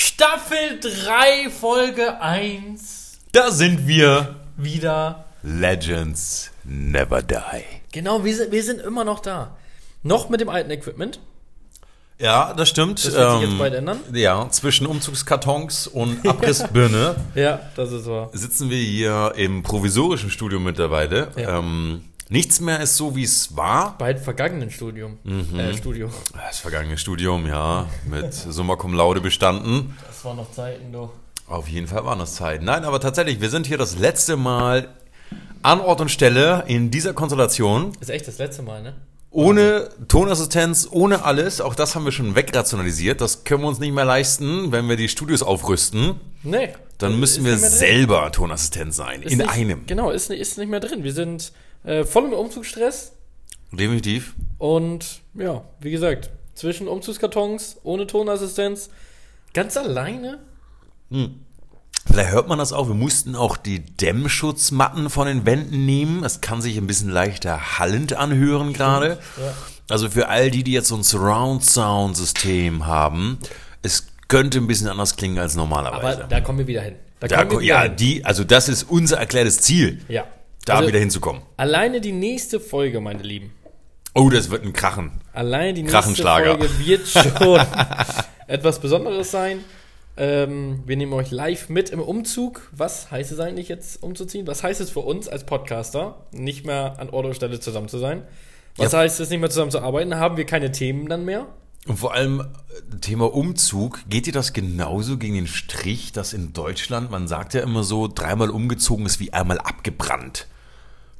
Staffel 3, Folge 1. Da sind wir. Wieder. Legends never die. Genau, wir sind, wir sind immer noch da. Noch mit dem alten Equipment. Ja, das stimmt. Das wird sich jetzt bald ändern. Ja, zwischen Umzugskartons und Abrissbirne Ja, das ist wahr. sitzen wir hier im provisorischen Studio mittlerweile. Ja. Ähm, nichts mehr ist so, wie es war. Bald vergangenen Studium. Mhm. Äh, Studio. Das vergangene Studium, ja, mit Summa Cum Laude bestanden. Das waren noch Zeiten, du. Auf jeden Fall waren das Zeiten. Nein, aber tatsächlich, wir sind hier das letzte Mal an Ort und Stelle in dieser Konstellation. Ist echt das letzte Mal, ne? Ohne Tonassistenz, ohne alles. Auch das haben wir schon wegrationalisiert. Das können wir uns nicht mehr leisten, wenn wir die Studios aufrüsten. Nee. Dann müssen wir selber Tonassistent sein. Ist in nicht, einem. Genau, ist, ist nicht mehr drin. Wir sind äh, voll im Umzugsstress. Definitiv. Und ja, wie gesagt, zwischen Umzugskartons, ohne Tonassistenz, ganz alleine. Vielleicht hört man das auch. Wir mussten auch die Dämmschutzmatten von den Wänden nehmen. Es kann sich ein bisschen leichter hallend anhören gerade. Ja. Also für all die, die jetzt so ein Surround-Sound-System haben, es könnte ein bisschen anders klingen als Aber normalerweise. da kommen wir wieder hin. Da Da, kommen wir wieder ja, hin. die, also das ist unser erklärtes Ziel, Ja. Da Also, wieder hinzukommen. Alleine die nächste Folge, meine Lieben. Oh, das wird ein Krachen. Alleine die nächste. Folge wird schon etwas Besonderes sein. Ähm, wir nehmen euch live mit im Umzug. Was heißt es eigentlich jetzt umzuziehen? Was heißt es für uns als Podcaster, nicht mehr an Ort und Stelle zusammen zu sein? Was Ja. heißt es, nicht mehr zusammen zu arbeiten? Haben wir keine Themen dann mehr? Und vor allem äh, Thema Umzug, geht dir das genauso gegen den Strich, dass in Deutschland, man sagt ja immer so, dreimal umgezogen ist wie einmal abgebrannt.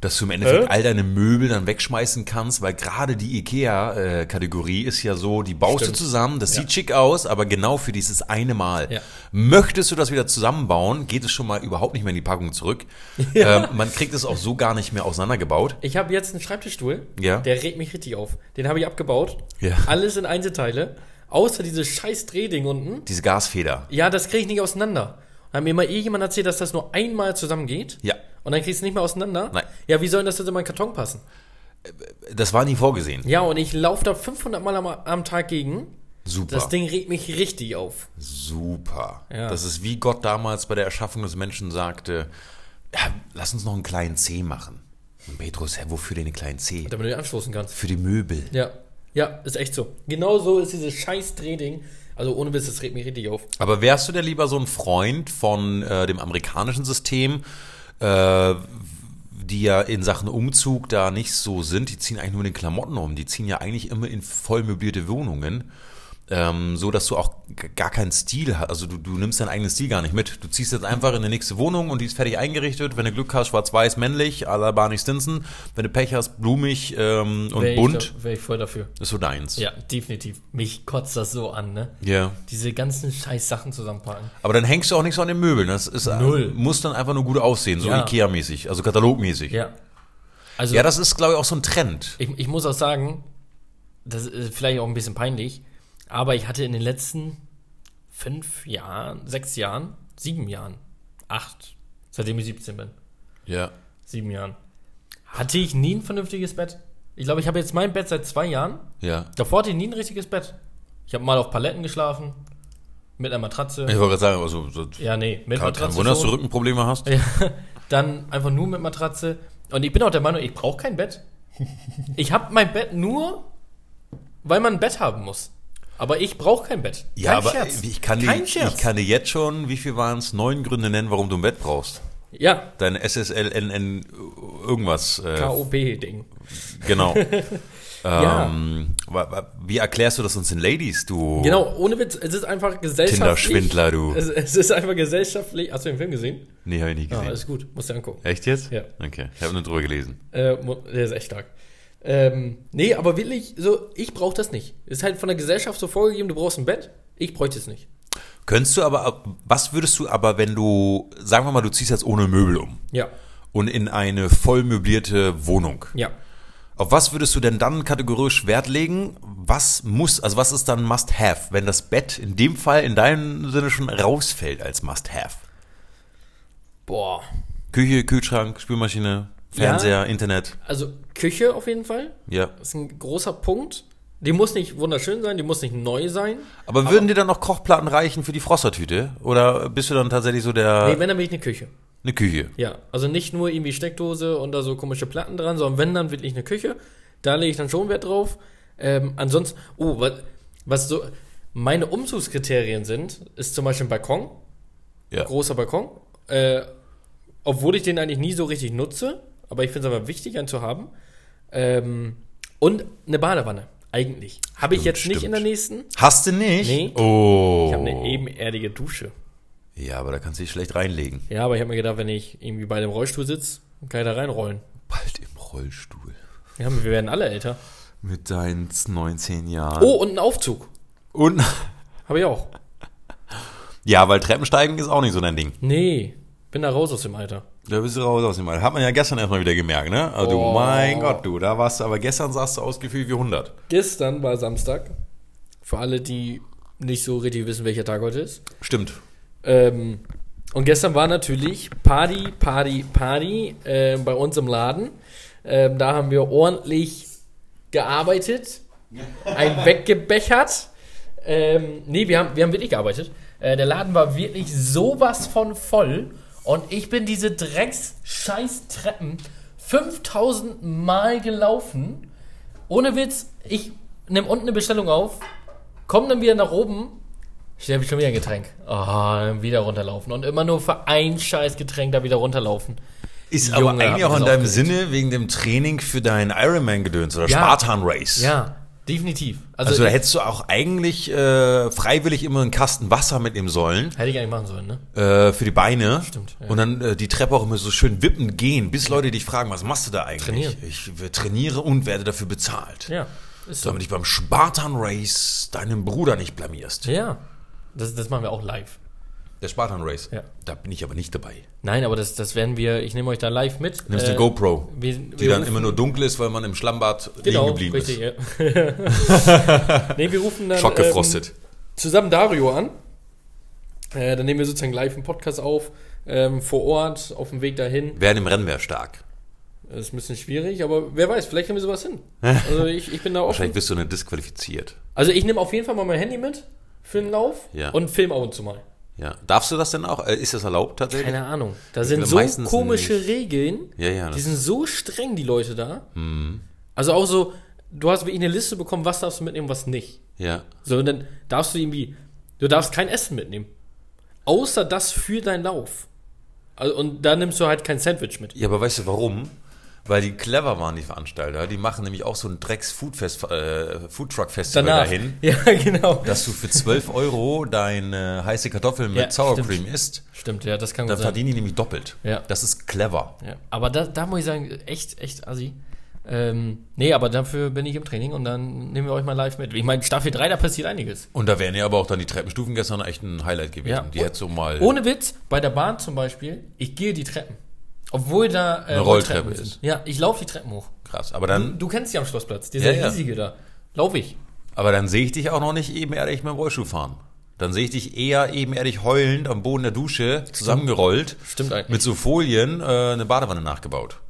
Dass du im Endeffekt Äh? all deine Möbel dann wegschmeißen kannst, weil gerade die IKEA-Kategorie ist ja so, die baust Stimmt. du zusammen, das Ja. sieht schick aus, aber genau für dieses eine Mal. Ja. Möchtest du das wieder zusammenbauen, geht es schon mal überhaupt nicht mehr in die Packung zurück. Ja. Ähm, man kriegt es auch so gar nicht mehr auseinandergebaut. Ich habe jetzt einen Schreibtischstuhl. Ja. Der regt mich richtig auf. Den habe ich abgebaut. Ja. Alles in Einzelteile. Außer dieses scheiß Drehding unten. Diese Gasfeder. Ja, das kriege ich nicht auseinander. Hat mir mal irgendjemand erzählt, dass das nur einmal zusammengeht. Ja. Und dann kriegst du nicht mehr auseinander. Nein. Ja, wie soll denn das jetzt in meinen Karton passen? Das war nie vorgesehen. Ja, und ich laufe da 500 Mal am, am Tag gegen. Super. Das Ding regt mich richtig auf. Super. Ja. Das ist wie Gott damals bei der Erschaffung des Menschen sagte, ja, lass uns noch einen kleinen C machen. Und Petrus, hä, wofür denn einen kleinen C? Damit du den anstoßen kannst. Für die Möbel. Ja. Ja, ist echt so. Genau so ist dieses scheiß Drehding. Also ohne Witz, das regt mich richtig auf. Aber wärst du denn lieber so ein Freund von äh, dem amerikanischen System, äh, die ja in Sachen Umzug da nicht so sind? Die ziehen eigentlich nur in den Klamotten um. Die ziehen ja eigentlich immer in voll möblierte Wohnungen. Ähm, so dass du auch gar keinen Stil hast. Also du, du nimmst deinen eigenen Stil gar nicht mit. Du ziehst jetzt einfach in die nächste Wohnung und die ist fertig eingerichtet. Wenn du Glück hast, schwarz-weiß, männlich, à la Barney Stinson. Wenn du Pech hast, blumig ähm, und Wär bunt, Ich, da- wär ich voll dafür. ist so deins. Ja, definitiv. Mich kotzt das so an, ne? Ja. Diese ganzen scheiß Sachen zusammenpacken. Aber dann hängst du auch nicht so an den Möbeln. Das ist, äh, Null. muss dann einfach nur gut aussehen, so Ja. Ikea-mäßig, also katalogmäßig. Ja, Ja. Also, das ist, glaube ich, auch so ein Trend. ich, ich muss auch sagen, das ist vielleicht auch ein bisschen peinlich, aber ich hatte in den letzten fünf Jahren, sechs Jahren, sieben Jahren, acht, seitdem ich 17 bin, Ja. sieben Jahren, hatte ich nie ein vernünftiges Bett. Ich glaube, ich habe jetzt mein Bett seit zwei Jahren. Ja. Davor hatte ich nie ein richtiges Bett. Ich habe mal auf Paletten geschlafen, mit einer Matratze. Ich wollte gerade sagen, also, so, Ja, nee, mit kein, kein Wunder, dass du. Rückenprobleme hast. Ja, dann einfach nur mit Matratze. Und ich bin auch der Meinung, ich brauche kein Bett. Ich habe mein Bett nur, weil man ein Bett haben muss. Aber ich brauche kein Bett. Ja, kein aber Scherz. ich kann, dir, kein Scherz. ich kann dir jetzt schon, wie viel waren es, neun Gründe nennen, warum du ein Bett brauchst. ja, Dein SSLNN irgendwas. Äh, KOP-Ding. genau. Ja. ähm, wie erklärst du das uns den Ladies, du Genau, ohne Witz, es ist einfach gesellschaftlich. Tinder-Schwindler, du? Es, es ist einfach gesellschaftlich. Hast du den Film gesehen? Nee, habe ich nicht Ja, gesehen. ist gut, musst du angucken. Echt jetzt? Ja. Okay, ich habe nur drüber gelesen. Äh, der ist echt stark. Ähm, nee, aber wirklich, so, ich brauche das nicht. Ist halt von der Gesellschaft so vorgegeben, du brauchst ein Bett. Ich bräuchte es nicht. Könntest du aber, was würdest du aber, wenn du, sagen wir mal, du ziehst jetzt ohne Möbel um Ja, und in eine voll möblierte Wohnung. ja. Auf was würdest du denn dann kategorisch Wert legen? Was muss, also was ist dann Must-Have, wenn das Bett in dem Fall in deinem Sinne schon rausfällt als Must-Have? Boah. Küche, Kühlschrank, Spülmaschine, Fernseher, Internet. Also Küche auf jeden Fall. Ja. Das ist ein großer Punkt. Die muss nicht wunderschön sein, die muss nicht neu sein. Aber würden dir dann noch Kochplatten reichen für die Frostertüte? Oder bist du dann tatsächlich so der Nee, wenn, dann will ich eine Küche. eine Küche? Ja, also nicht nur irgendwie Steckdose und da so komische Platten dran, sondern wenn, dann wirklich eine Küche. Da lege ich dann schon Wert drauf. Ähm, ansonsten, oh, was, was so meine Umzugskriterien sind, ist zum Beispiel ein Balkon, Ja. großer Balkon. Äh, obwohl ich den eigentlich nie so richtig nutze, aber ich finde es aber wichtig, einen zu haben. Ähm, und eine Badewanne, eigentlich. Habe ich Stimmt, jetzt nicht stimmt. in der nächsten. Hast du nicht? Nee. Oh. Ich habe eine ebenerdige Dusche. ja, aber da kannst du dich schlecht reinlegen. Ja, aber ich habe mir gedacht, wenn ich irgendwie bei dem Rollstuhl sitze, kann ich da reinrollen. Bald im Rollstuhl. Ja, wir werden alle älter. Mit deinen 19 Jahren. Oh, und ein Aufzug. Und. Habe ich auch. Ja, weil Treppensteigen ist auch nicht so dein Ding. Nee, bin da raus aus dem Alter. Da bist du raus aus dem Alter. Hat man ja gestern erstmal wieder gemerkt, ne? Also, Oh. mein Gott, du, da warst du, aber gestern sahst du aus wie 100. Gestern war Samstag. Für alle, die nicht so richtig wissen, welcher Tag heute ist. Stimmt. Ähm, und gestern war natürlich Party, Party, Party äh, bei uns im Laden. Ähm, da haben wir ordentlich gearbeitet, ein weggebechert. Ähm, nee, wir haben, wir haben wirklich gearbeitet. Äh, der Laden war wirklich sowas von voll. Und ich bin diese Drecks-Scheiß-Treppen 5000 Mal gelaufen. Ohne Witz, ich nehme unten eine Bestellung auf, komme dann wieder nach oben, stelle schon wieder ein Getränk. Ah, dann wieder runterlaufen. Und immer nur für ein scheiß Getränk da wieder runterlaufen. Ist Junge, aber eigentlich auch ich in deinem. Sinne wegen dem Training für deinen Ironman-Gedöns oder Ja. Spartan Race. Ja, definitiv. Also, Also da hättest du auch eigentlich äh, freiwillig immer einen Kasten Wasser mitnehmen sollen hätte ich eigentlich machen sollen, ne? äh, für die Beine. Stimmt, ja. Und dann äh, die Treppe auch immer so schön wippend gehen, bis Leute dich fragen, was machst du da eigentlich? Trainieren. Ich äh, trainiere und werde dafür bezahlt. Ja, ist so. Damit ich beim Spartan Race deinen Bruder nicht blamierst. Ja, das, das machen wir auch live. Der Spartan Race. Ja. Da bin ich aber nicht dabei. Nein, aber das, das werden wir, ich nehme euch da live mit. Nimmst Äh, eine GoPro, wir- die wir dann rufen- immer nur dunkel ist, weil man im Schlammbad Genau, liegen geblieben richtig, ist. ja. nee, wir rufen dann Schockgefrostet. Ähm, zusammen Dario an. Äh, dann nehmen wir sozusagen live einen Podcast auf, ähm, vor Ort, auf dem Weg dahin. Wer dem Rennen wäre stark. Das ist ein bisschen schwierig, aber wer weiß, vielleicht nehmen wir sowas hin. Also ich, ich bin da offen. Wahrscheinlich wirst du dann disqualifiziert. Also ich nehme auf jeden Fall mal mein Handy mit für den Lauf Ja. und film ab und zu mal. Ja. Darfst du das denn auch? Äh, Ist das erlaubt tatsächlich? Keine Ahnung. Da sind glaube, so komische nicht. Regeln. Ja, ja, Die sind so streng, die Leute da. Also auch so, du hast wirklich eine Liste bekommen, was darfst du mitnehmen, was nicht. Ja. So, und dann darfst du irgendwie, du darfst kein Essen mitnehmen. Außer das für deinen Lauf. Also, und da nimmst du halt kein Sandwich mit. Ja, aber weißt du warum? Weil die clever waren, die Veranstalter. Die machen nämlich auch so ein Drecks-Foodfest, äh, dahin, Ja, genau. dass du für 12 Euro deine heiße Kartoffel mit Ja, Sour stimmt. Cream isst. Stimmt, ja, das kann Dann gut sein. verdienen die nämlich doppelt. Ja. Das ist clever. Ja. Aber da, da muss ich sagen, echt, echt assi. Ähm, nee, aber dafür bin ich im Training und dann nehmen wir euch mal live mit. Ich meine, Staffel 3, da passiert einiges. Und da wären ja aber auch dann die Treppenstufen gestern echt ein Highlight gewesen. Ja. Die hätte so mal. Ohne Witz, bei der Bahn zum Beispiel, ich gehe die Treppen. Obwohl da äh, Eine Rolltreppe sind. ist. Ja, ich laufe die Treppen hoch. Krass. Aber dann, Du kennst die am Schlossplatz, dieser Ja, ja. riesige da. Lauf ich. aber dann sehe ich dich auch noch nicht ebenerdig mit dem Rollstuhl fahren. Dann sehe ich dich eher ebenerdig heulend am Boden der Dusche zusammengerollt. Stimmt eigentlich. Mit so Folien äh, eine Badewanne nachgebaut.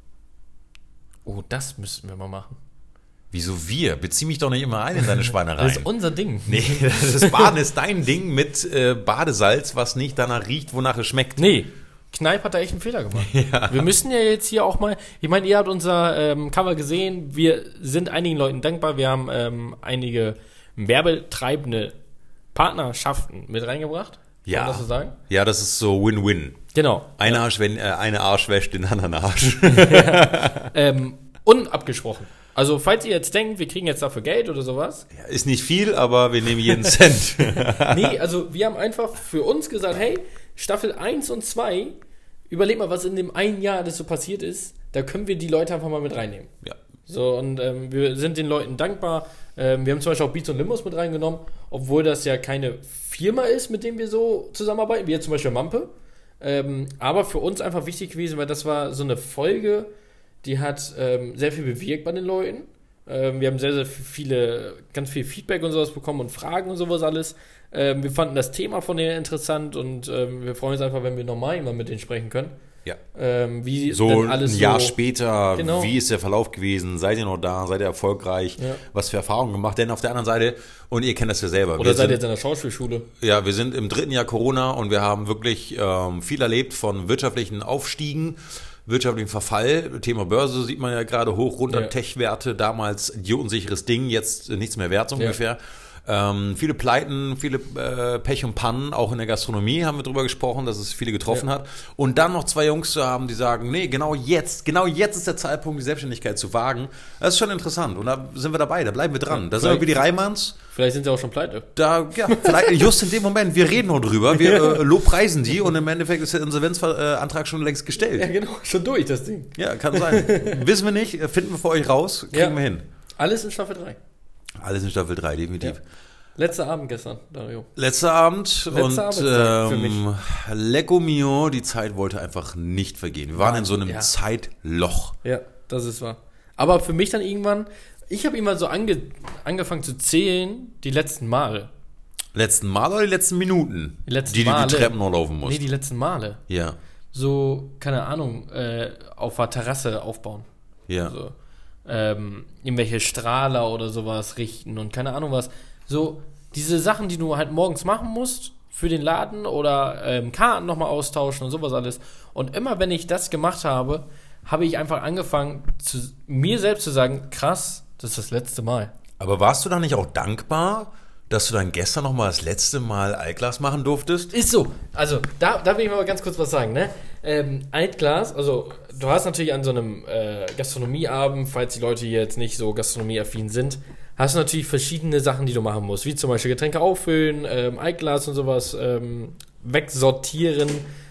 Oh, das müssten wir mal machen. Wieso wir? Bezieh mich doch nicht immer ein in deine Schweinerei. Das ist unser Ding. nee, das Baden ist dein Ding mit äh, Badesalz, was nicht danach riecht, wonach es schmeckt. Nee, Kneip hat da echt einen Fehler gemacht. Wir müssen ja jetzt hier auch mal, ich meine, ihr habt unser ähm, Cover gesehen, wir sind einigen Leuten dankbar, wir haben ähm, einige werbetreibende Partnerschaften mit reingebracht. Kann Ja. man das so sagen? Ja, das ist so Win-Win. Genau. Ein Arsch, wenn, äh, eine Arsch wäscht den anderen Arsch. Ähm, unabgesprochen. Also, falls ihr jetzt denkt, wir kriegen jetzt dafür Geld oder sowas. Ja, ist nicht viel, aber wir nehmen jeden Cent. Nee, also wir haben einfach für uns gesagt, hey, Staffel 1 und 2, überleg mal, was in dem einen Jahr das so passiert ist. Da können wir die Leute einfach mal mit reinnehmen. ja. So, und ähm, wir sind den Leuten dankbar. Ähm, wir haben zum Beispiel auch Beats und Limos mit reingenommen, obwohl das ja keine Firma ist, mit dem wir so zusammenarbeiten, wie jetzt zum Beispiel Mampe. Ähm, aber für uns einfach wichtig gewesen, weil das war so eine Folge, die hat ähm, sehr viel bewirkt bei den Leuten. Ähm, wir haben sehr, sehr viele, ganz viel Feedback und sowas bekommen und Fragen und sowas alles. Ähm, wir fanden das Thema von denen interessant und ähm, wir freuen uns einfach, wenn wir normal immer mit denen sprechen können. Ja. Wie So denn ein alles Jahr so, später, Genau. wie ist der Verlauf gewesen? Seid ihr noch da? Seid ihr erfolgreich? Ja. Was für Erfahrungen gemacht? Denn auf der anderen Seite, und ihr kennt das ja selber, Oder seid ihr jetzt in der Schauspielschule? ja, wir sind im dritten Jahr Corona und wir haben wirklich viel erlebt von wirtschaftlichen Aufstiegen, wirtschaftlichen Verfall. Thema Börse sieht man ja gerade hoch, runter, Ja. Tech-Werte, damals idiotensicheres Ding, jetzt nichts mehr wert so Ja. Ähm, viele Pleiten, viele äh, Pech und Pannen, auch in der Gastronomie haben wir drüber gesprochen, dass es viele getroffen Ja. hat. Und dann noch zwei Jungs zu haben, die sagen, nee, genau jetzt, genau jetzt ist der Zeitpunkt, die Selbstständigkeit zu wagen. Das ist schon interessant. Und da sind wir dabei, da bleiben wir dran. Da sind wir wie die Reimanns. Vielleicht sind sie auch schon pleite. Da, ja, vielleicht just in dem Moment, wir reden nur drüber, wir äh, lobpreisen die und im Endeffekt ist der Insolvenzantrag schon längst gestellt. Ja, genau, schon durch, das Ding. Ja, kann sein. Wissen wir nicht, finden wir für euch raus, kriegen Ja. wir hin. Alles in Staffel 3. Alles in Staffel 3, definitiv. Ja. Letzter Abend gestern, Dario. Letzter Abend Letzter und für ähm, Lecco mio, die Zeit wollte einfach nicht vergehen. Wir waren in so einem Ja. Zeitloch. Ja, das ist wahr. Aber für mich dann irgendwann, ich habe irgendwann so ange, angefangen zu zählen, die letzten Male. Letzten Mal oder die letzten Minuten? Die letzten die, die Male. die Treppen noch laufen musst. Nee, die letzten Male. ja, So, keine Ahnung, äh, auf der Terrasse aufbauen. ja. So, ähm, irgendwelche Strahler oder sowas richten und keine Ahnung was. So, diese Sachen, die du halt morgens machen musst für den Laden oder ähm, Karten nochmal austauschen und sowas alles. Und immer wenn ich das gemacht habe, habe ich einfach angefangen, zu, mir selbst zu sagen, krass, das ist das letzte Mal. Aber warst du da nicht auch dankbar, dass du dann gestern noch mal das letzte Mal Altglas machen durftest? Ist so. Also, da, da will ich mal ganz kurz was sagen, ne? Ähm, Altglas, also, du hast natürlich an so einem äh, Gastronomieabend, falls die Leute hier jetzt nicht so gastronomieaffin sind, hast du natürlich verschiedene Sachen, die du machen musst, wie zum Beispiel Getränke auffüllen, ähm, Altglas und sowas ähm, wegsortieren,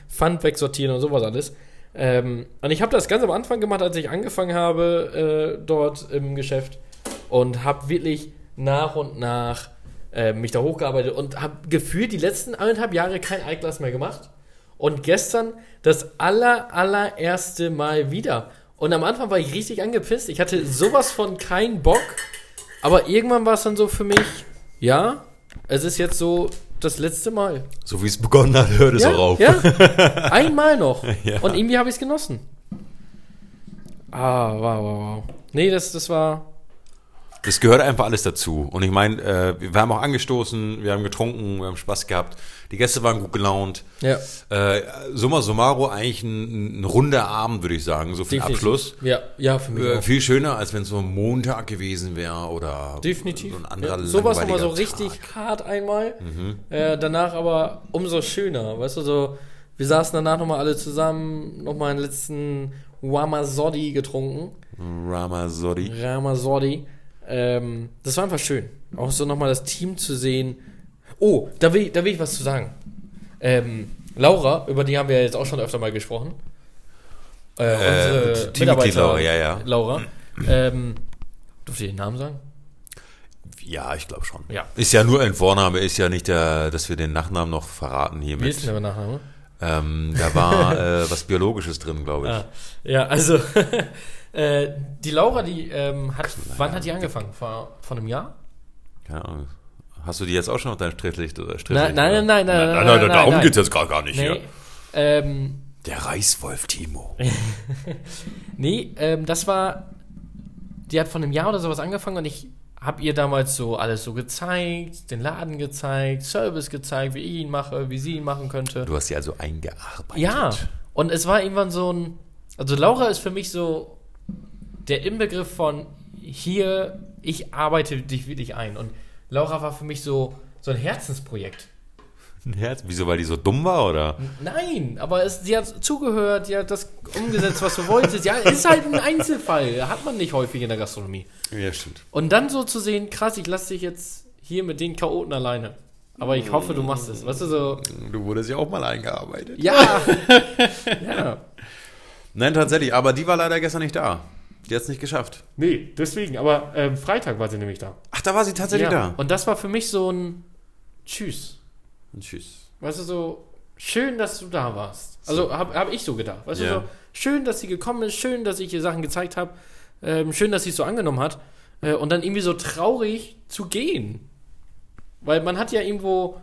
Pfand wegsortieren und sowas alles. Ähm, und ich habe das ganz am Anfang gemacht, als ich angefangen habe äh, dort im Geschäft und habe wirklich nach und nach äh, mich da hochgearbeitet und habe gefühlt die letzten anderthalb Jahre kein Altglas mehr gemacht. Und gestern das aller, allererste Mal wieder. Und am Anfang war ich richtig angepisst. Ich hatte sowas von keinen Bock. Aber irgendwann war es dann so für mich, ja, es ist jetzt so das letzte Mal. So wie es begonnen hat, hört es ja, auch auf. ja, einmal noch. Ja. Und irgendwie habe ich es genossen. Ah, wow, wow, wow. Nee, das, das war, Das gehört einfach alles dazu. Und ich meine, äh, wir haben auch angestoßen, wir haben getrunken, wir haben Spaß gehabt. Die Gäste waren gut gelaunt. ja. Äh, summa summarum eigentlich ein, ein runder Abend, würde ich sagen, so für den. Abschluss. Ja, ja, für mich Äh, viel schöner, als wenn es so ein Montag gewesen wäre oder Definitiv. so ein anderer ja, sowas nochmal so langweiliger richtig Tag. hart einmal. Mhm. Äh, danach aber umso schöner. Weißt du, so, wir saßen danach nochmal alle zusammen, nochmal einen letzten Wamazodi getrunken. Ramazzotti. Ramazzotti. Ähm, das war einfach schön. Auch so nochmal das Team zu sehen. Oh, da will, da will ich was zu sagen. Ähm, Laura, über die haben wir jetzt auch schon öfter mal gesprochen. Äh, unsere Teammitglied Mitarbeiter Laura, ja, ja. Laura. Ähm, durfte ich den Namen sagen? Ja, ich glaube schon. Ja. Ist ja nur ein Vorname, ist ja nicht der, dass wir den Nachnamen noch verraten Wie ist hiermit. denn der Nachname? Ähm, da war äh, was Biologisches drin, glaube ich. Ah, ja, also äh, die Laura, die ähm, hat, wann hat die angefangen? Vor, vor einem Jahr? Keine Ahnung. Hast du die jetzt auch schon auf dein Strichlicht oder Nein, nein, nein, nein, nein, nein, nein, nein, darum nein. geht's jetzt gar, gar nicht Nee, hier. ähm, Der Reißwolf Timo. nee ähm, das war, die hat vor einem Jahr oder sowas angefangen und ich habe ihr damals so alles so gezeigt, den Laden gezeigt, Service gezeigt, wie ich ihn mache, wie sie ihn machen könnte. Du hast sie also eingearbeitet. Ja, und es war irgendwann so ein. Also Laura ist für mich so der Inbegriff von hier, ich arbeite dich wirklich ein. Und Laura war für mich so, so ein Herzensprojekt. Ein Herz. Wieso, weil die so dumm war, oder? Nein, aber es, sie hat zugehört, die hat das umgesetzt, was du wolltest. Ja, ist halt ein Einzelfall. Hat man nicht häufig in der Gastronomie. Ja, stimmt. Und dann so zu sehen, krass, ich lasse dich jetzt hier mit den Chaoten alleine. Aber ich hoffe, du machst es. Weißt du, so, Du wurdest ja auch mal eingearbeitet. ja. ja. Nein, tatsächlich, aber die war leider gestern nicht da. Die hat es nicht geschafft. Nee, deswegen. Aber ähm, Freitag war sie nämlich da. Ach, da war sie tatsächlich Ja, da. Und das war für mich so ein Tschüss. Und tschüss. Weißt du, so schön, dass du da warst. Also habe hab ich so gedacht. Weißt Ja. du, so schön, dass sie gekommen ist, schön, dass ich ihr Sachen gezeigt habe, ähm, schön, dass sie es so angenommen hat. Äh, und dann irgendwie so traurig zu gehen. Weil man hat ja irgendwo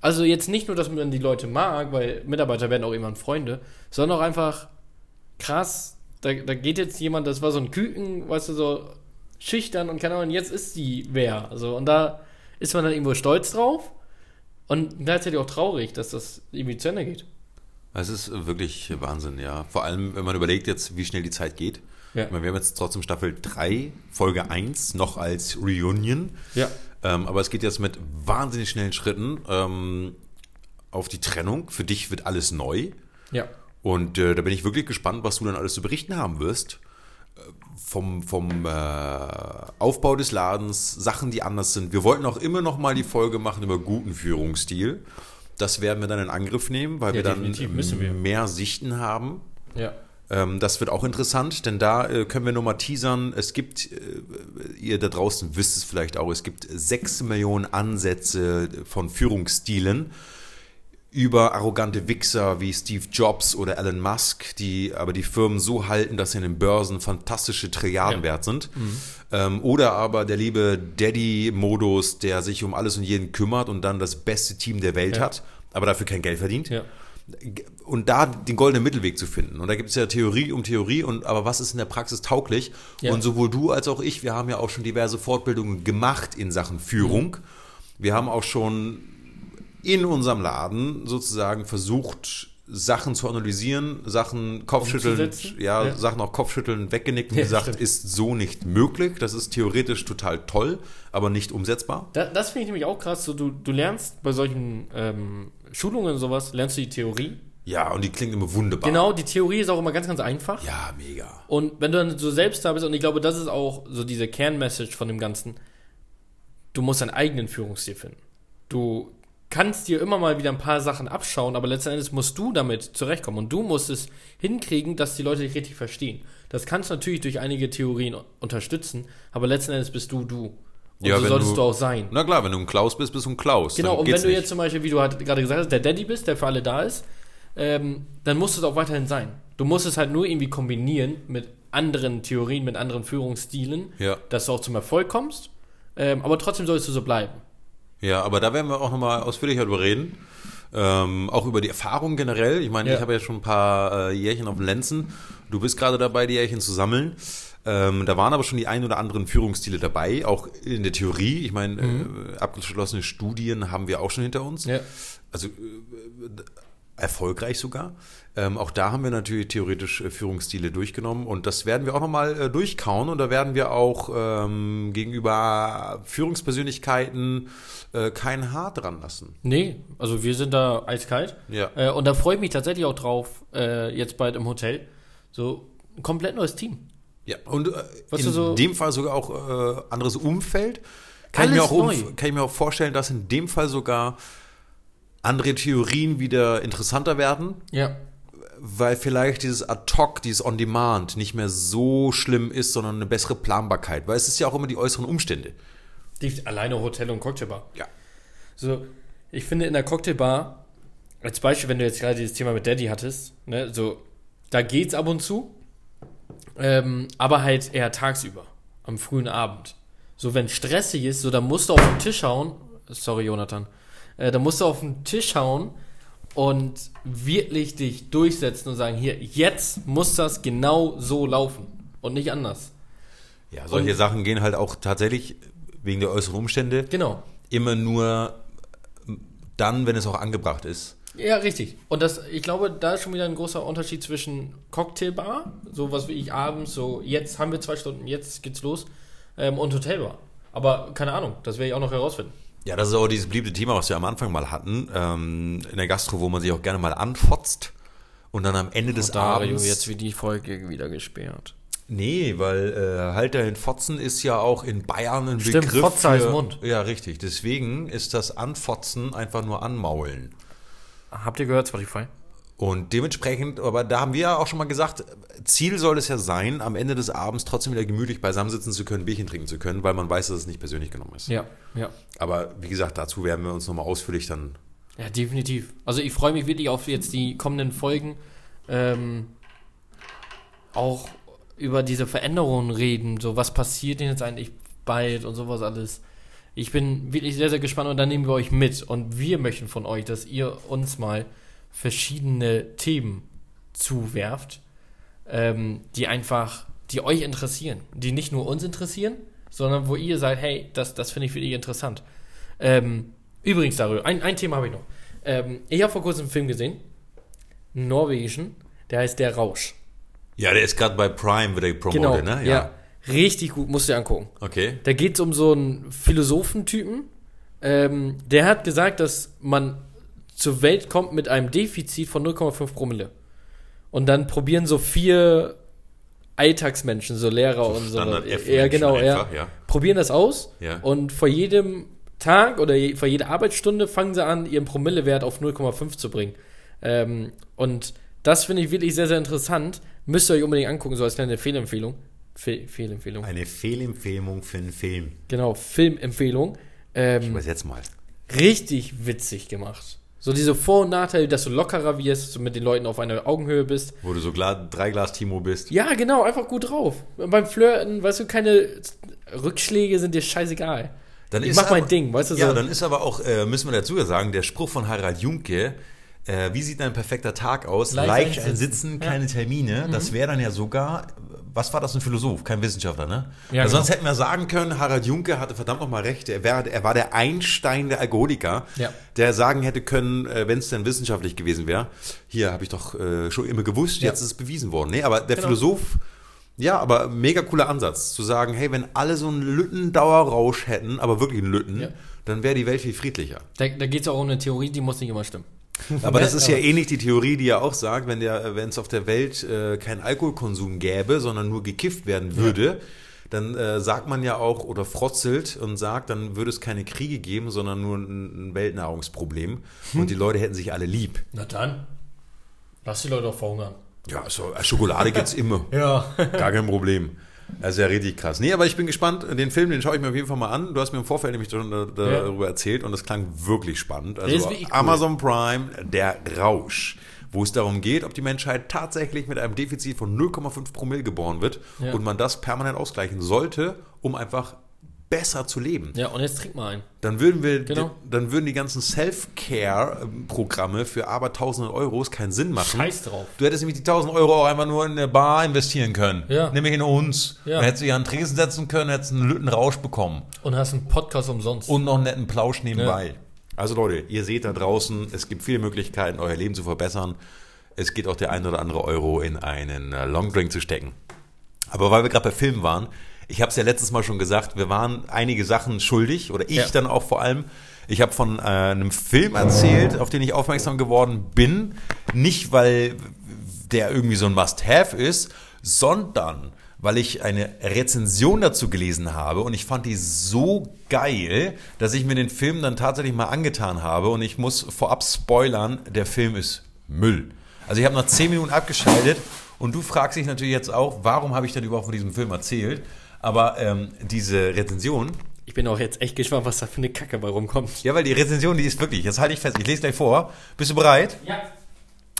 Also jetzt nicht nur, dass man die Leute mag, weil Mitarbeiter werden auch irgendwann Freunde, sondern auch einfach krass, da, da geht jetzt jemand, das war so ein Küken, weißt du, so schüchtern und keine Ahnung, jetzt ist sie wer. Also, und da ist man dann irgendwo stolz drauf und gleichzeitig auch traurig, dass das irgendwie zu Ende geht. Es ist wirklich Wahnsinn, ja. Vor allem, wenn man überlegt jetzt, wie schnell die Zeit geht. Ja. Meine, wir haben jetzt trotzdem Staffel 3, Folge 1 noch als Reunion. Ja. Ähm, aber es geht jetzt mit wahnsinnig schnellen Schritten ähm, auf die Trennung. Für dich wird alles neu. Ja. Und äh, da bin ich wirklich gespannt, was du dann alles zu berichten haben wirst. Vom, vom äh, Aufbau des Ladens, Sachen, die anders sind. Wir wollten auch immer noch mal die Folge machen über guten Führungsstil. Das werden wir dann in Angriff nehmen, weil Ja, wir dann wir. mehr Sichten haben. Ja. Ähm, das wird auch interessant, denn da äh, können wir nur mal teasern. Es gibt, äh, ihr da draußen wisst es vielleicht auch, es gibt sechs Millionen Ansätze von Führungsstilen über arrogante Wichser wie Steve Jobs oder Elon Musk, die aber die Firmen so halten, dass sie in den Börsen fantastische Trilliarden Ja. wert sind. Ähm, oder aber der liebe Daddy-Modus, der sich um alles und jeden kümmert und dann das beste Team der Welt Ja. hat, aber dafür kein Geld verdient Ja. und da den goldenen Mittelweg zu finden. Und da gibt es ja Theorie um Theorie, und aber was ist in der Praxis tauglich? Und sowohl du als auch ich, wir haben ja auch schon diverse Fortbildungen gemacht in Sachen Führung. Wir haben auch schon in unserem Laden sozusagen versucht, Sachen zu analysieren, Sachen Kopfschütteln, ja, Ja. Sachen auch Kopfschütteln weggenickt und Ja, gesagt, stimmt. ist so nicht möglich. Das ist theoretisch total toll, aber nicht umsetzbar. Da, das finde ich nämlich auch krass. So, du, du lernst bei solchen ähm, Schulungen und sowas, lernst du die Theorie. Ja, und die klingt immer wunderbar. Genau, die Theorie ist auch immer ganz, ganz einfach. Ja, mega. Und wenn du dann so selbst da bist, und ich glaube, das ist auch so diese Kernmessage von dem Ganzen, du musst deinen eigenen Führungsstil finden. Du kannst dir immer mal wieder ein paar Sachen abschauen, aber letzten Endes musst du damit zurechtkommen. Und du musst es hinkriegen, dass die Leute dich richtig verstehen. Das kannst du natürlich durch einige Theorien unterstützen, aber letzten Endes bist du du. Und Ja, so solltest du- du, auch sein. Na klar, wenn du ein Klaus bist, bist du ein Klaus. Genau, und wenn du nicht. jetzt zum Beispiel, wie du halt gerade gesagt hast, der Daddy bist, der für alle da ist, ähm, dann musst du es auch weiterhin sein. Du musst es halt nur irgendwie kombinieren mit anderen Theorien, mit anderen Führungsstilen, Ja. dass du auch zum Erfolg kommst, ähm, aber trotzdem sollst du so bleiben. Ja, aber da werden wir auch nochmal ausführlicher drüber reden. Ähm, auch über die Erfahrung generell. Ich meine, Ja. ich habe ja schon ein paar äh, Jährchen auf dem Lenzen. Du bist gerade dabei, die Jährchen zu sammeln. Ähm, da waren aber schon die ein oder anderen Führungsstile dabei, auch in der Theorie. Ich meine, äh, abgeschlossene Studien haben wir auch schon hinter uns. Ja. Also äh, erfolgreich sogar. Ähm, auch da haben wir natürlich theoretisch äh, Führungsstile durchgenommen und das werden wir auch nochmal äh, durchkauen und da werden wir auch ähm, gegenüber Führungspersönlichkeiten äh, kein Haar dran lassen. Nee, also wir sind da eiskalt. Ja. Äh, und da freue ich mich tatsächlich auch drauf, äh, jetzt bald im Hotel. So ein komplett neues Team. Ja, und äh, in so- dem Fall sogar auch anderes Umfeld. Kann ich, mir Alles auch um, kann ich mir auch vorstellen, dass in dem Fall sogar andere Theorien wieder interessanter werden, Ja. Weil vielleicht dieses Ad-Hoc, dieses On-Demand nicht mehr so schlimm ist, sondern eine bessere Planbarkeit. Weil es ist ja auch immer die äußeren Umstände. Die, alleine Hotel und Cocktailbar. Ja. So, ich finde in der Cocktailbar, als Beispiel, wenn du jetzt gerade dieses Thema mit Daddy hattest, ne, so, da geht's ab und zu, ähm, aber halt eher tagsüber, am frühen Abend. So, wenn stressig ist, so, dann musst du auf den Tisch hauen, sorry, Jonathan, äh, dann musst du auf den Tisch hauen und wirklich dich durchsetzen und sagen, hier, jetzt muss das genau so laufen und nicht anders. Ja, solche Und- Sachen gehen halt auch tatsächlich wegen der äußeren Umstände Genau. immer nur dann, wenn es auch angebracht ist. Ja, richtig. Und das, ich glaube, da ist schon wieder ein großer Unterschied zwischen Cocktailbar, so was wie ich abends, so jetzt haben wir zwei Stunden, jetzt geht's los, ähm, und Hotelbar. Aber keine Ahnung, das werde ich auch noch herausfinden. Ja, das ist auch dieses beliebte Thema, was wir am Anfang mal hatten, ähm, in der Gastro, wo man sich auch gerne mal anfotzt und dann am Ende des Abends. wird die Folge wieder gesperrt. Nee, weil äh, halt dahin Fotzen ist ja auch in Bayern ein Stimmt, Begriff. Fotze heißt Mund. Ja, richtig. Deswegen ist das Anfotzen einfach nur anmaulen. Habt ihr gehört, Spotify? Und dementsprechend, aber da haben wir ja auch schon mal gesagt, Ziel soll es ja sein, am Ende des Abends trotzdem wieder gemütlich beisammensitzen zu können, Bierchen trinken zu können, weil man weiß, dass es nicht persönlich genommen ist. Ja, ja. Aber wie gesagt, dazu werden wir uns nochmal ausführlich dann. Ja, definitiv. Also ich freue mich wirklich auf jetzt die kommenden Folgen. Ähm, auch über diese Veränderungen reden, so was passiert denn jetzt eigentlich bald und sowas alles. Ich bin wirklich sehr, sehr gespannt und dann nehmen wir euch mit. Und wir möchten von euch, dass ihr uns mal verschiedene Themen zuwerft, ähm, die einfach, die euch interessieren. Die nicht nur uns interessieren, sondern wo ihr seid, hey, das, das finde ich wirklich interessant. Ähm, übrigens darüber, ein, ein Thema habe ich noch. Ähm, ich habe vor kurzem einen Film gesehen, einen norwegischen, der heißt Der Rausch. Ja, der ist gerade bei Prime wieder promotet, Genau, ne? ja. Richtig gut, musst du dir angucken. Okay. Da geht es um so einen Philosophentypen. Ähm, der hat gesagt, dass man zur Welt kommt mit einem Defizit von 0,5 Promille. Und dann probieren so vier Alltagsmenschen, so Lehrer So und so. Ja, genau, einfach, ja. Probieren das aus. Ja. Und vor jedem Tag oder je, vor jeder Arbeitsstunde fangen sie an, ihren Promillewert auf 0,5 zu bringen. Ähm, und das finde ich wirklich sehr, sehr interessant. Müsst ihr euch unbedingt angucken, so als kleine Fehlempfehlung. Fe Fehlempfehlung. Eine Fehlempfehlung für einen Film. Genau, Filmempfehlung. Ähm, Was jetzt mal? richtig witzig gemacht. So diese Vor- und Nachteile, dass du lockerer wirst, dass du mit den Leuten auf einer Augenhöhe bist. Wo du so Gla drei Glas Timo bist. Ja, genau, einfach gut drauf. Beim Flirten, weißt du, keine Rückschläge sind dir scheißegal. Dann ich mach mein aber- Ding, weißt du, Ja, so. dann ist aber auch, äh, müssen wir dazu sagen, der Spruch von Harald Junke, äh, wie sieht ein perfekter Tag aus? Leicht Leicht Sitzen. Sitzen, keine Termine. Das wäre dann ja sogar, was war das, ein Philosoph, kein Wissenschaftler, ne? Ja, genau. Sonst hätten wir sagen können, Harald Junke hatte verdammt nochmal recht, er, wär, er war der Einstein der Alkoholiker, Ja. der sagen hätte können, äh, wenn es denn wissenschaftlich gewesen wäre, hier habe ich doch äh, schon immer gewusst, Ja. jetzt ist es bewiesen worden. Nee, aber der Genau. Philosoph ja, aber mega cooler Ansatz, zu sagen, hey, wenn alle so einen Lüttendauerrausch hätten, aber wirklich einen Lütten, dann wäre die Welt viel friedlicher. Da, da geht es auch um eine Theorie, die muss nicht immer stimmen. Aber das ist ja ähnlich die Theorie, die ja auch sagt, wenn der, wenn es auf der Welt äh, keinen Alkoholkonsum gäbe, sondern nur gekifft werden würde, dann äh, sagt man ja auch oder frotzelt und sagt, dann würde es keine Kriege geben, sondern nur ein, ein Weltnahrungsproblem und die Leute hätten sich alle lieb. Na dann, lass die Leute doch verhungern. Ja, so, äh, Schokolade gibt's immer. Ja. Gar kein Problem. Das ist ja richtig krass. Nee, aber ich bin gespannt. Den Film, den schaue ich mir auf jeden Fall mal an. Du hast mir im Vorfeld nämlich schon da- darüber erzählt und das klang wirklich spannend. Also cool. Amazon Prime, der Rausch, wo es darum geht, ob die Menschheit tatsächlich mit einem Defizit von 0,5 Promille geboren wird Ja. und man das permanent ausgleichen sollte, um einfach besser zu leben. Ja, und jetzt trink mal ein. Dann würden wir, Genau. dann würden die ganzen Self-Care-Programme für aber tausende Euros keinen Sinn machen. Scheiß drauf. Du hättest nämlich die 1000 Euro auch einfach nur in eine Bar investieren können. Ja. Nämlich in uns. Ja. Dann hättest du an den Tresen setzen können, hättest einen Lütten Rausch bekommen. Und hast einen Podcast umsonst. Und noch einen netten Plausch nebenbei. Ja. Also Leute, ihr seht da draußen, es gibt viele Möglichkeiten, euer Leben zu verbessern. Es geht auch der ein oder andere Euro in einen äh, Longdrink zu stecken. Aber weil wir gerade bei Filmen waren, ich habe es ja letztes Mal schon gesagt, wir waren einige Sachen schuldig, oder ich Ja. dann auch vor allem. Ich habe von äh, einem Film erzählt, auf den ich aufmerksam geworden bin. Nicht, weil der irgendwie so ein Must-Have ist, sondern weil ich eine Rezension dazu gelesen habe und ich fand die so geil, dass ich mir den Film dann tatsächlich mal angetan habe und ich muss vorab spoilern, der Film ist Müll. Also ich habe nach 10 Minuten abgeschaltet und du fragst dich natürlich jetzt auch, warum habe ich denn überhaupt von diesem Film erzählt? Aber ähm, diese Rezension, Ich bin auch jetzt echt gespannt, was da für eine Kacke bei rumkommt. ja, weil die Rezension, die ist wirklich, jetzt halte ich fest, ich lese gleich vor. Bist du bereit? Ja.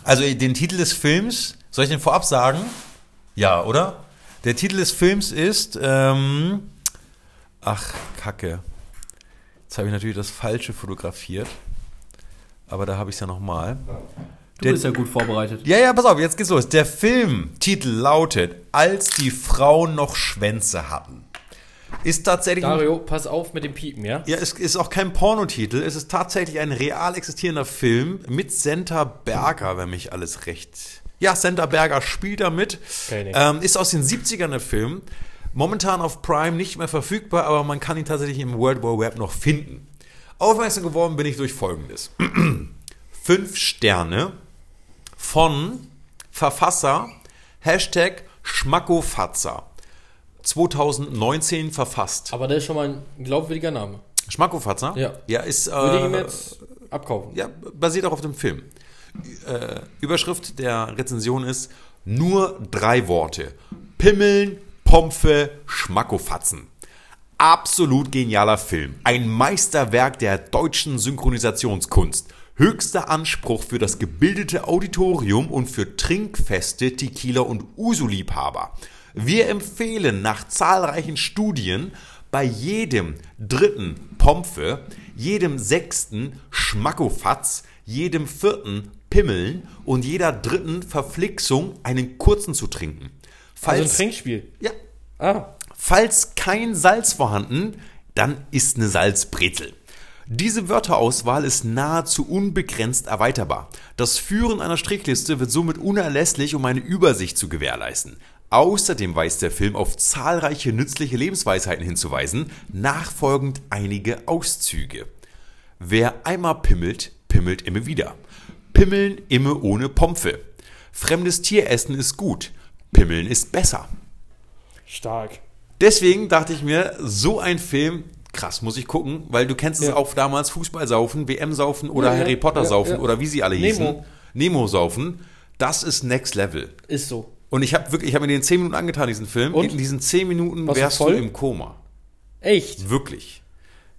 Also den Titel des Films, soll ich den vorab sagen? Ja, oder? Der Titel des Films ist, ähm, ach, Kacke. Jetzt habe ich natürlich das Falsche fotografiert. Aber da habe ich es ja nochmal. Du Der- bist ja gut vorbereitet. Ja, ja, pass auf, jetzt geht's los. Der Filmtitel lautet, als die Frauen noch Schwänze hatten. Ist tatsächlich Dario, pass auf mit dem Piepen, ja? ja, es ist auch kein Pornotitel. Es ist tatsächlich ein real existierender Film mit Senta Berger, wenn mich alles recht. Ja, Senta Berger spielt da mit. Kenn ich. Ähm, ist aus den 70ern der Film. Momentan auf Prime nicht mehr verfügbar, aber man kann ihn tatsächlich im World War Web noch finden. Aufmerksam geworden bin ich durch folgendes. Fünf Sterne von Verfasser Hashtag Schmackofatzer. 2019 verfasst. Aber der ist schon mal ein glaubwürdiger Name. Schmackofatzer? Ja. Ja, ist. Äh, Würde ich ihm jetzt abkaufen. ja, basiert auch auf dem Film. Äh, Überschrift der Rezension ist nur drei Worte. Pimmeln, Pompe, Schmackofatzen. Absolut genialer Film. Ein Meisterwerk der deutschen Synchronisationskunst. Höchster Anspruch für das gebildete Auditorium und für trinkfeste Tequila- und Uso-Liebhaber. Wir empfehlen nach zahlreichen Studien bei jedem dritten Pompe, jedem sechsten Schmackofatz, jedem vierten Pimmeln und jeder dritten Verflixung einen kurzen zu trinken. Also ein Trinkspiel. ja, Ah. Falls kein Salz vorhanden, dann ist eine Salzbrezel. Diese Wörterauswahl ist nahezu unbegrenzt erweiterbar. Das Führen einer Strichliste wird somit unerlässlich, um eine Übersicht zu gewährleisten. Außerdem weist der Film auf zahlreiche nützliche Lebensweisheiten hinzuweisen, nachfolgend einige Auszüge. Wer einmal pimmelt, pimmelt immer wieder. Pimmeln immer ohne Pompe. Fremdes Tieressen ist gut. Pimmeln ist besser. Stark. Deswegen dachte ich mir, so ein Film, krass, muss ich gucken, weil du kennst es Ja. auch damals, Fußballsaufen, WM-Saufen oder Ja, Harry Potter-Saufen ja, oder wie sie alle Nemo. hießen. Nemo-Saufen. Das ist Next Level. Ist so. Und ich habe wirklich, ich habe mir den 10 Minuten angetan, diesen Film. Und? In diesen 10 Minuten Warst wärst du voll? im Koma. Echt? Wirklich.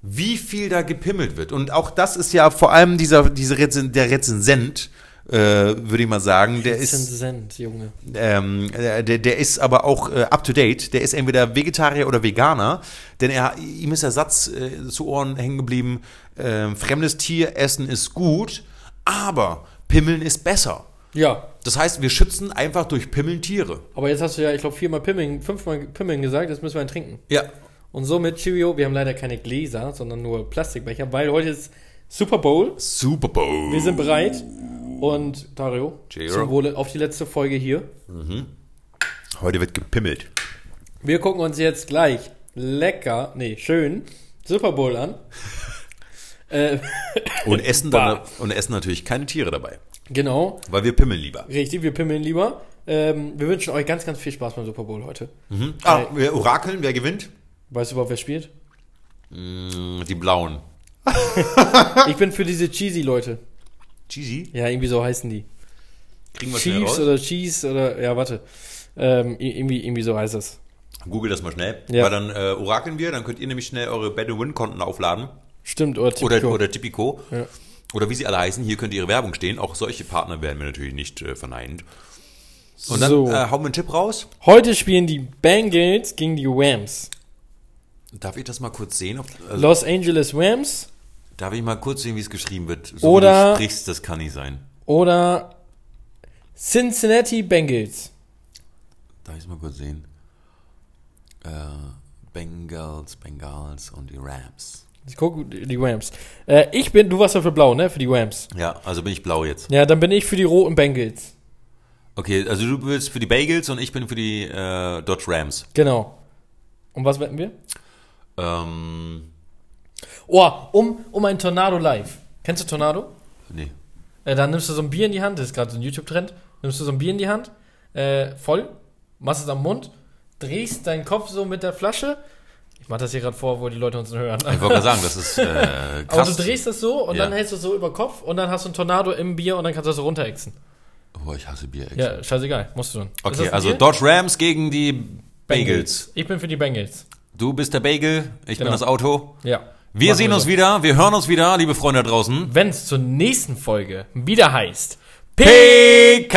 Wie viel da gepimmelt wird. Und auch das ist ja vor allem dieser, diese Rezen, der Rezensent, äh, würde ich mal sagen, der ist, Rezensent, Junge. ähm, der, der ist aber auch äh, up to date. Der ist entweder Vegetarier oder Veganer, denn er, ihm ist der Satz äh, zu Ohren hängen geblieben: äh, Fremdes Tier essen ist gut, aber Pimmeln ist besser. Ja. Das heißt, wir schützen einfach durch Pimmeln Tiere. Aber jetzt hast du ja, ich glaube, viermal Pimmeln, fünfmal Pimmeln gesagt, jetzt müssen wir einen trinken. Ja. Und somit, Cheerio, wir haben leider keine Gläser, sondern nur Plastikbecher, weil heute ist Super Bowl. Super Bowl. Wir sind bereit. Und Dario, Cheerio. zum Wohle auf die letzte Folge hier. Heute wird gepimmelt. Wir gucken uns jetzt gleich lecker, nee, schön Super Bowl an. äh, Und essen, dann, und essen natürlich keine Tiere dabei. genau, Weil wir pimmeln lieber. richtig, wir pimmeln lieber. Ähm, wir wünschen euch ganz, ganz viel Spaß beim Super Bowl heute. Ah, wir orakeln, wer gewinnt? Weißt du überhaupt, wer spielt? Mm, Die Blauen. Ich bin für diese cheesy Leute. Cheesy? Ja, irgendwie so heißen die. Kriegen wir Chiefs raus. oder Cheese oder, ja, warte. Ähm, irgendwie, irgendwie so heißt es. Google das mal schnell. Ja. Weil dann äh, orakeln wir, dann könnt ihr nämlich schnell eure Bed-Win-Konten aufladen. Stimmt, oder Oder, Tipico. oder Tipico. Ja. Oder wie sie alle heißen. Hier könnt ihr ihre Werbung stehen. Auch solche Partner werden wir natürlich nicht äh, verneint. Und dann So. äh, hauen wir einen Tipp raus. Heute spielen die Bengals gegen die Rams. Darf ich das mal kurz sehen? Also, Los Angeles Rams darf ich mal kurz sehen, wie es geschrieben wird? So Oder- wie du sprichst, das kann nicht sein. oder Cincinnati Bengals. Darf ich es mal kurz sehen? Äh, Bengals, Bengals und die Rams. Ich gucke die Rams. Äh, ich bin, du warst ja für blau, ne? Für die Rams. Ja, also bin ich blau jetzt. Ja, dann bin ich für die roten Bengals. Okay, also du bist für die Bagels und ich bin für die äh, Dodge Rams. Genau. Und was wetten wir? Ähm, Oh, um, um ein Tornado live. Kennst du Tornado? nee. Äh, dann nimmst du so ein Bier in die Hand, das ist gerade so ein YouTube-Trend. Nimmst du so ein Bier in die Hand, äh, voll, machst es am Mund, drehst deinen Kopf so mit der Flasche. Ich mach das hier gerade vor, wo die Leute uns hören. Ich wollte gerade sagen, das ist äh, Aber krass. du drehst das so und Ja. dann hältst du es so über Kopf und dann hast du ein Tornado im Bier und dann kannst du das so runterexen. Oh, ich hasse Bier. Ja, scheißegal, musst du. Ist Okay, also Deal? Dodge Rams gegen die Bagels. Ich bin für die Bengals. Du bist der Bagel, ich Genau. bin das Auto. Ja. Wir Machen sehen wir uns wieder, wir hören uns wieder, liebe Freunde da draußen. Wenn es zur nächsten Folge wieder heißt PKP!